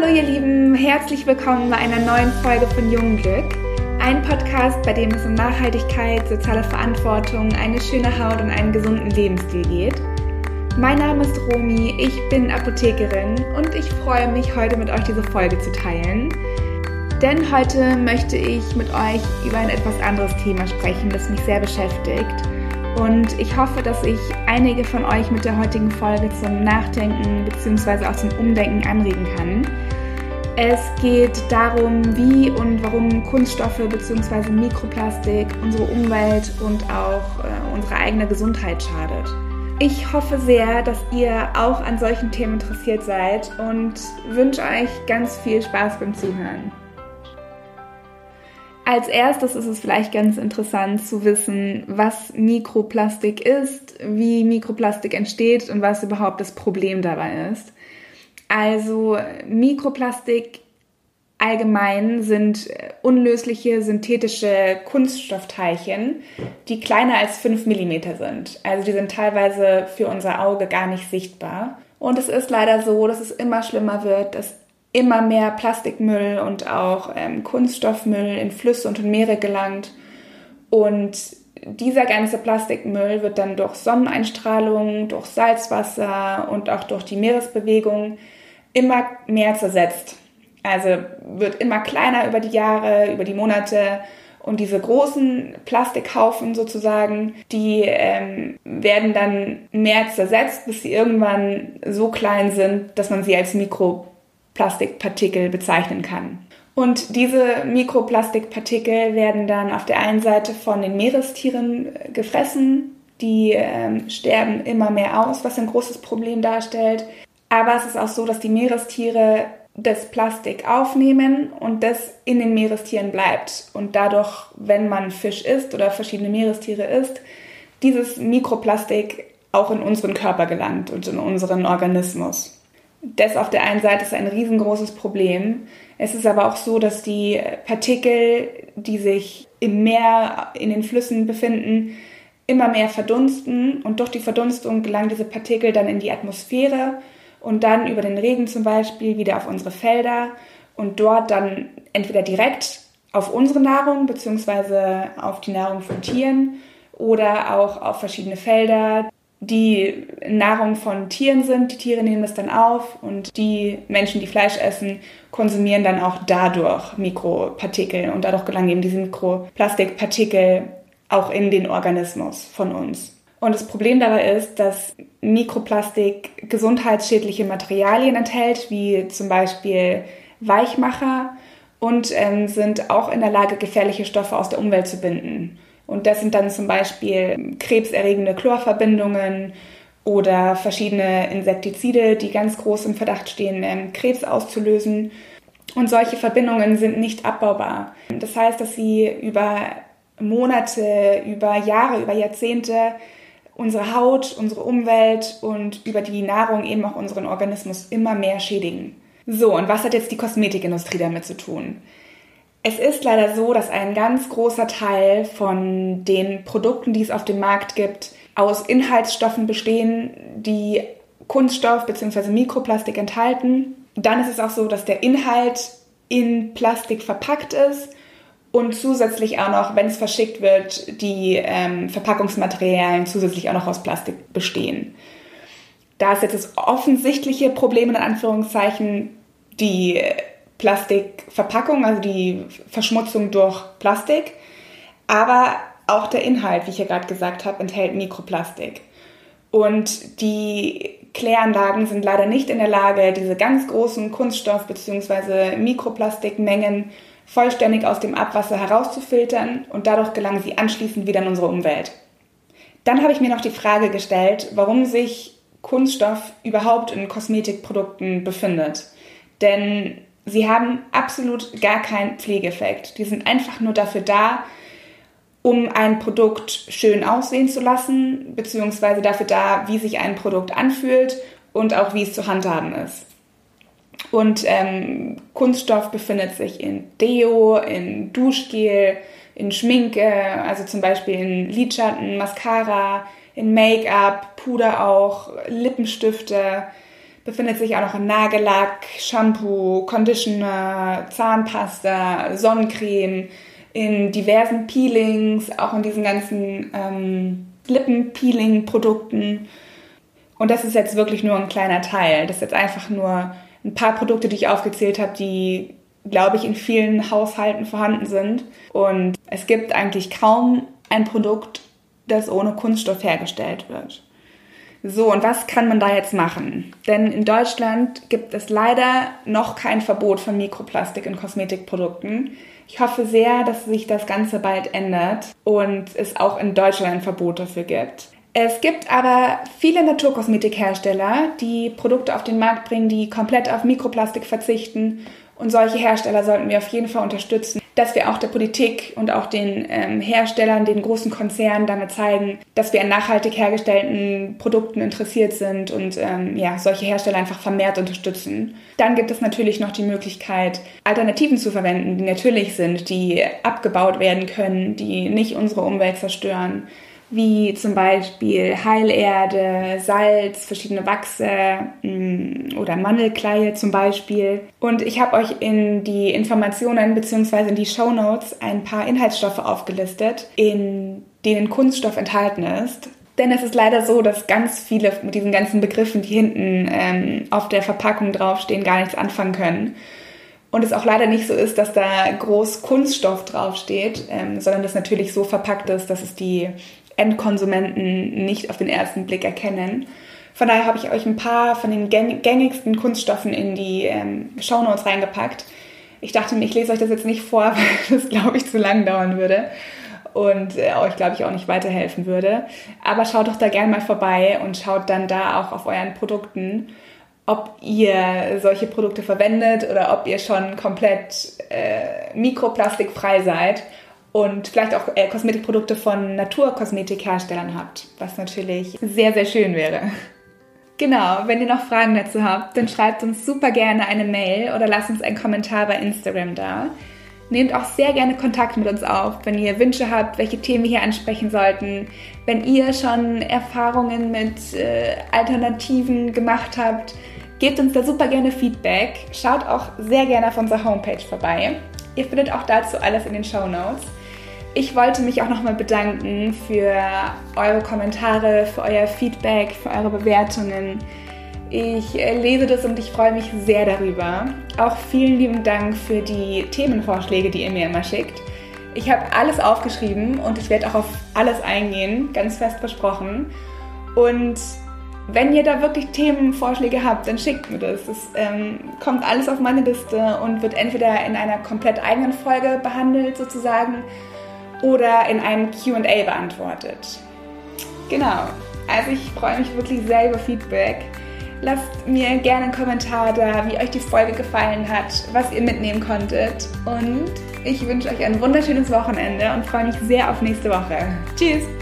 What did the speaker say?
Hallo ihr Lieben, herzlich willkommen bei einer neuen Folge von Jungglück. Ein Podcast, bei dem es um Nachhaltigkeit, soziale Verantwortung, eine schöne Haut und einen gesunden Lebensstil geht. Mein Name ist Romi, ich bin Apothekerin und ich freue mich, heute mit euch diese Folge zu teilen. Denn heute möchte ich mit euch über ein etwas anderes Thema sprechen, das mich sehr beschäftigt. Und ich hoffe, dass ich einige von euch mit der heutigen Folge zum Nachdenken bzw. auch zum Umdenken anregen kann. Es geht darum, wie und warum Kunststoffe bzw. Mikroplastik unsere Umwelt und auch äh, unsere eigene Gesundheit schadet. Ich hoffe sehr, dass ihr auch an solchen Themen interessiert seid und wünsche euch ganz viel Spaß beim Zuhören. Als erstes ist es vielleicht ganz interessant zu wissen, was Mikroplastik ist, wie Mikroplastik entsteht und was überhaupt das Problem dabei ist. Also Mikroplastik allgemein sind unlösliche synthetische Kunststoffteilchen, die kleiner als 5 mm sind. Also die sind teilweise für unser Auge gar nicht sichtbar. Und es ist leider so, dass es immer schlimmer wird, dass immer mehr Plastikmüll und auch ähm, Kunststoffmüll in Flüsse und in Meere gelangt. Und dieser ganze Plastikmüll wird dann durch Sonneneinstrahlung, durch Salzwasser und auch durch die Meeresbewegung immer mehr zersetzt. Also wird immer kleiner über die Jahre, über die Monate. Und diese großen Plastikhaufen sozusagen, die ähm, werden dann mehr zersetzt, bis sie irgendwann so klein sind, dass man sie als Mikro Plastikpartikel bezeichnen kann. Und diese Mikroplastikpartikel werden dann auf der einen Seite von den Meerestieren äh, gefressen. Die ähm, sterben immer mehr aus, was ein großes Problem darstellt. Aber es ist auch so, dass die Meerestiere das Plastik aufnehmen und das in den Meerestieren bleibt. Und dadurch, wenn man Fisch isst oder verschiedene Meerestiere isst, dieses Mikroplastik auch in unseren Körper gelangt und in unseren Organismus. Das auf der einen Seite ist ein riesengroßes Problem. Es ist aber auch so, dass die Partikel, die sich im Meer, in den Flüssen befinden, immer mehr verdunsten und durch die Verdunstung gelangen diese Partikel dann in die Atmosphäre und dann über den Regen zum Beispiel wieder auf unsere Felder und dort dann entweder direkt auf unsere Nahrung bzw. auf die Nahrung von Tieren oder auch auf verschiedene Felder, die Nahrung von Tieren sind. Die Tiere nehmen es dann auf und die Menschen, die Fleisch essen, konsumieren dann auch dadurch Mikropartikel und dadurch gelangen eben diese Mikroplastikpartikel auch in den Organismus von uns. Und das Problem dabei ist, dass Mikroplastik gesundheitsschädliche Materialien enthält, wie zum Beispiel Weichmacher und ähm, sind auch in der Lage, gefährliche Stoffe aus der Umwelt zu binden. Und das sind dann zum Beispiel krebserregende Chlorverbindungen oder verschiedene Insektizide, die ganz groß im Verdacht stehen, ähm, Krebs auszulösen. Und solche Verbindungen sind nicht abbaubar. Das heißt, dass sie über Monate, über Jahre, über Jahrzehnte unsere Haut, unsere Umwelt und über die Nahrung eben auch unseren Organismus immer mehr schädigen. So, und was hat jetzt die Kosmetikindustrie damit zu tun? Es ist leider so, dass ein ganz großer Teil von den Produkten, die es auf dem Markt gibt, aus Inhaltsstoffen bestehen, die Kunststoff bzw. Mikroplastik enthalten. Dann ist es auch so, dass der Inhalt in Plastik verpackt ist und zusätzlich auch noch, wenn es verschickt wird, die ähm, Verpackungsmaterialien zusätzlich auch noch aus Plastik bestehen. Da ist jetzt das offensichtliche Problem in Anführungszeichen die Plastikverpackung, also die Verschmutzung durch Plastik. Aber auch der Inhalt, wie ich ja gerade gesagt habe, enthält Mikroplastik. Und die Kläranlagen sind leider nicht in der Lage, diese ganz großen Kunststoff- bzw. Mikroplastikmengen vollständig aus dem Abwasser herauszufiltern und dadurch gelangen sie anschließend wieder in unsere Umwelt. Dann habe ich mir noch die Frage gestellt, warum sich Kunststoff überhaupt in Kosmetikprodukten befindet. Denn Sie haben absolut gar keinen Pflegeeffekt. Die sind einfach nur dafür da, um ein Produkt schön aussehen zu lassen, beziehungsweise dafür da, wie sich ein Produkt anfühlt und auch wie es zu handhaben ist. Und ähm, Kunststoff befindet sich in Deo, in Duschgel, in Schminke, also zum Beispiel in Lidschatten, Mascara, in Make-up, Puder auch, Lippenstifte, befindet sich auch noch Nagellack, Shampoo, Conditioner, Zahnpasta, Sonnencreme, in diversen Peelings, auch in diesen ganzen ähm, Lippenpeeling-Produkten. Und das ist jetzt wirklich nur ein kleiner Teil. Das ist jetzt einfach nur ein paar Produkte, die ich aufgezählt habe, die, glaube ich, in vielen Haushalten vorhanden sind. Und es gibt eigentlich kaum ein Produkt, das ohne Kunststoff hergestellt wird. So, und was kann man da jetzt machen? Denn in Deutschland gibt es leider noch kein Verbot von Mikroplastik in Kosmetikprodukten. Ich hoffe sehr, dass sich das Ganze bald ändert und es auch in Deutschland ein Verbot dafür gibt. Es gibt aber viele Naturkosmetikhersteller, die Produkte auf den Markt bringen, die komplett auf Mikroplastik verzichten. Und solche Hersteller sollten wir auf jeden Fall unterstützen dass wir auch der Politik und auch den ähm, Herstellern, den großen Konzernen damit zeigen, dass wir an nachhaltig hergestellten Produkten interessiert sind und ähm, ja, solche Hersteller einfach vermehrt unterstützen. Dann gibt es natürlich noch die Möglichkeit, Alternativen zu verwenden, die natürlich sind, die abgebaut werden können, die nicht unsere Umwelt zerstören wie zum Beispiel Heilerde, Salz, verschiedene Wachse mm, oder Mandelkleie zum Beispiel. Und ich habe euch in die Informationen bzw. in die Show Notes ein paar Inhaltsstoffe aufgelistet, in denen Kunststoff enthalten ist. Denn es ist leider so, dass ganz viele mit diesen ganzen Begriffen, die hinten ähm, auf der Verpackung draufstehen, gar nichts anfangen können. Und es auch leider nicht so ist, dass da groß Kunststoff draufsteht, ähm, sondern das natürlich so verpackt ist, dass es die Endkonsumenten nicht auf den ersten Blick erkennen. Von daher habe ich euch ein paar von den gängigsten Kunststoffen in die ähm, Shownotes reingepackt. Ich dachte mir, ich lese euch das jetzt nicht vor, weil das, glaube ich, zu lang dauern würde und äh, euch, glaube ich, auch nicht weiterhelfen würde. Aber schaut doch da gerne mal vorbei und schaut dann da auch auf euren Produkten, ob ihr solche Produkte verwendet oder ob ihr schon komplett äh, mikroplastikfrei seid und vielleicht auch äh, Kosmetikprodukte von Naturkosmetikherstellern habt, was natürlich sehr, sehr schön wäre. Genau, wenn ihr noch Fragen dazu habt, dann schreibt uns super gerne eine Mail oder lasst uns einen Kommentar bei Instagram da. Nehmt auch sehr gerne Kontakt mit uns auf, wenn ihr Wünsche habt, welche Themen wir hier ansprechen sollten. Wenn ihr schon Erfahrungen mit äh, Alternativen gemacht habt, gebt uns da super gerne Feedback. Schaut auch sehr gerne auf unserer Homepage vorbei. Ihr findet auch dazu alles in den Show Notes. Ich wollte mich auch nochmal bedanken für eure Kommentare, für euer Feedback, für eure Bewertungen. Ich lese das und ich freue mich sehr darüber. Auch vielen lieben Dank für die Themenvorschläge, die ihr mir immer schickt. Ich habe alles aufgeschrieben und ich werde auch auf alles eingehen, ganz fest versprochen. Und wenn ihr da wirklich Themenvorschläge habt, dann schickt mir das. Es ähm, kommt alles auf meine Liste und wird entweder in einer komplett eigenen Folge behandelt sozusagen oder in einem QA beantwortet. Genau, also ich freue mich wirklich sehr über Feedback. Lasst mir gerne einen Kommentar da, wie euch die Folge gefallen hat, was ihr mitnehmen konntet. Und ich wünsche euch ein wunderschönes Wochenende und freue mich sehr auf nächste Woche. Tschüss!